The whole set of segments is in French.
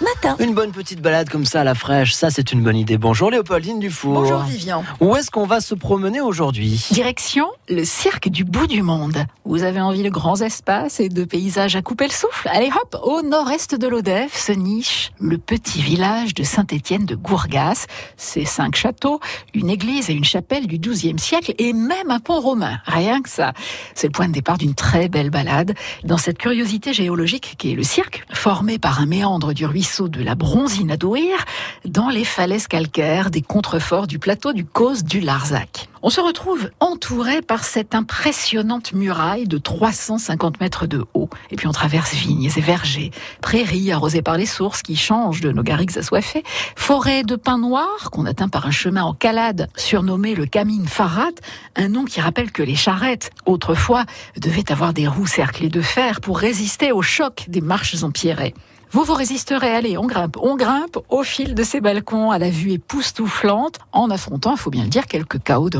matin. Une bonne petite balade comme ça à la fraîche, ça c'est une bonne idée. Bonjour Léopoldine Dufour. Bonjour Vivian. Où est-ce qu'on va se promener aujourd'hui? Direction le cirque du bout du monde. Vous avez envie de grands espaces et de paysages à couper le souffle? Allez hop, au nord-est de l'Odève se niche le petit village de Saint-Étienne de Gourgas. Ses cinq châteaux, une église et une chapelle du XIIe siècle et même un pont romain. Rien que ça. C'est le point de départ d'une très belle balade dans cette curiosité géologique qui est le cirque, formé par un méandre du ruisseau de la Bronzine à Douir, dans les falaises calcaires des contreforts du plateau du Causse du Larzac. On se retrouve entouré par cette impressionnante muraille de 350 mètres de haut. Et puis on traverse vignes et vergers, prairies arrosées par les sources qui changent de nos garrigues assoiffées, forêts de pins noirs qu'on atteint par un chemin en calade surnommé le Camine Farad, un nom qui rappelle que les charrettes, autrefois, devaient avoir des roues cerclées de fer pour résister au choc des marches empierrées. Vous vous résisterez, allez, on grimpe, on grimpe au fil de ces balcons à la vue époustouflante, en affrontant, il faut bien le dire, quelques chaos de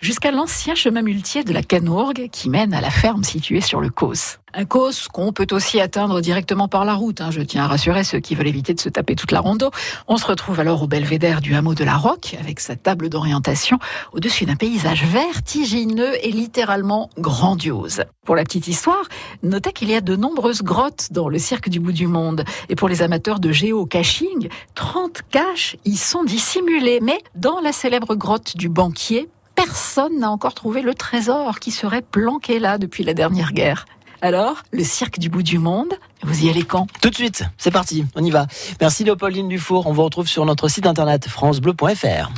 jusqu'à l'ancien chemin muletier de la Canourgue qui mène à la ferme située sur le Causse. Un cos qu'on peut aussi atteindre directement par la route. Hein. Je tiens à rassurer ceux qui veulent éviter de se taper toute la rondeau. On se retrouve alors au belvédère du hameau de la Roque, avec sa table d'orientation, au-dessus d'un paysage vertigineux et littéralement grandiose. Pour la petite histoire, notez qu'il y a de nombreuses grottes dans le cirque du bout du monde. Et pour les amateurs de géocaching, 30 caches y sont dissimulées. Mais dans la célèbre grotte du banquier, personne n'a encore trouvé le trésor qui serait planqué là depuis la dernière guerre. Alors, le cirque du bout du monde, vous y allez quand? Tout de suite, c'est parti, on y va. Merci Léopoldine Dufour, on vous retrouve sur notre site internet francebleu.fr.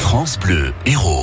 France Bleu, héros.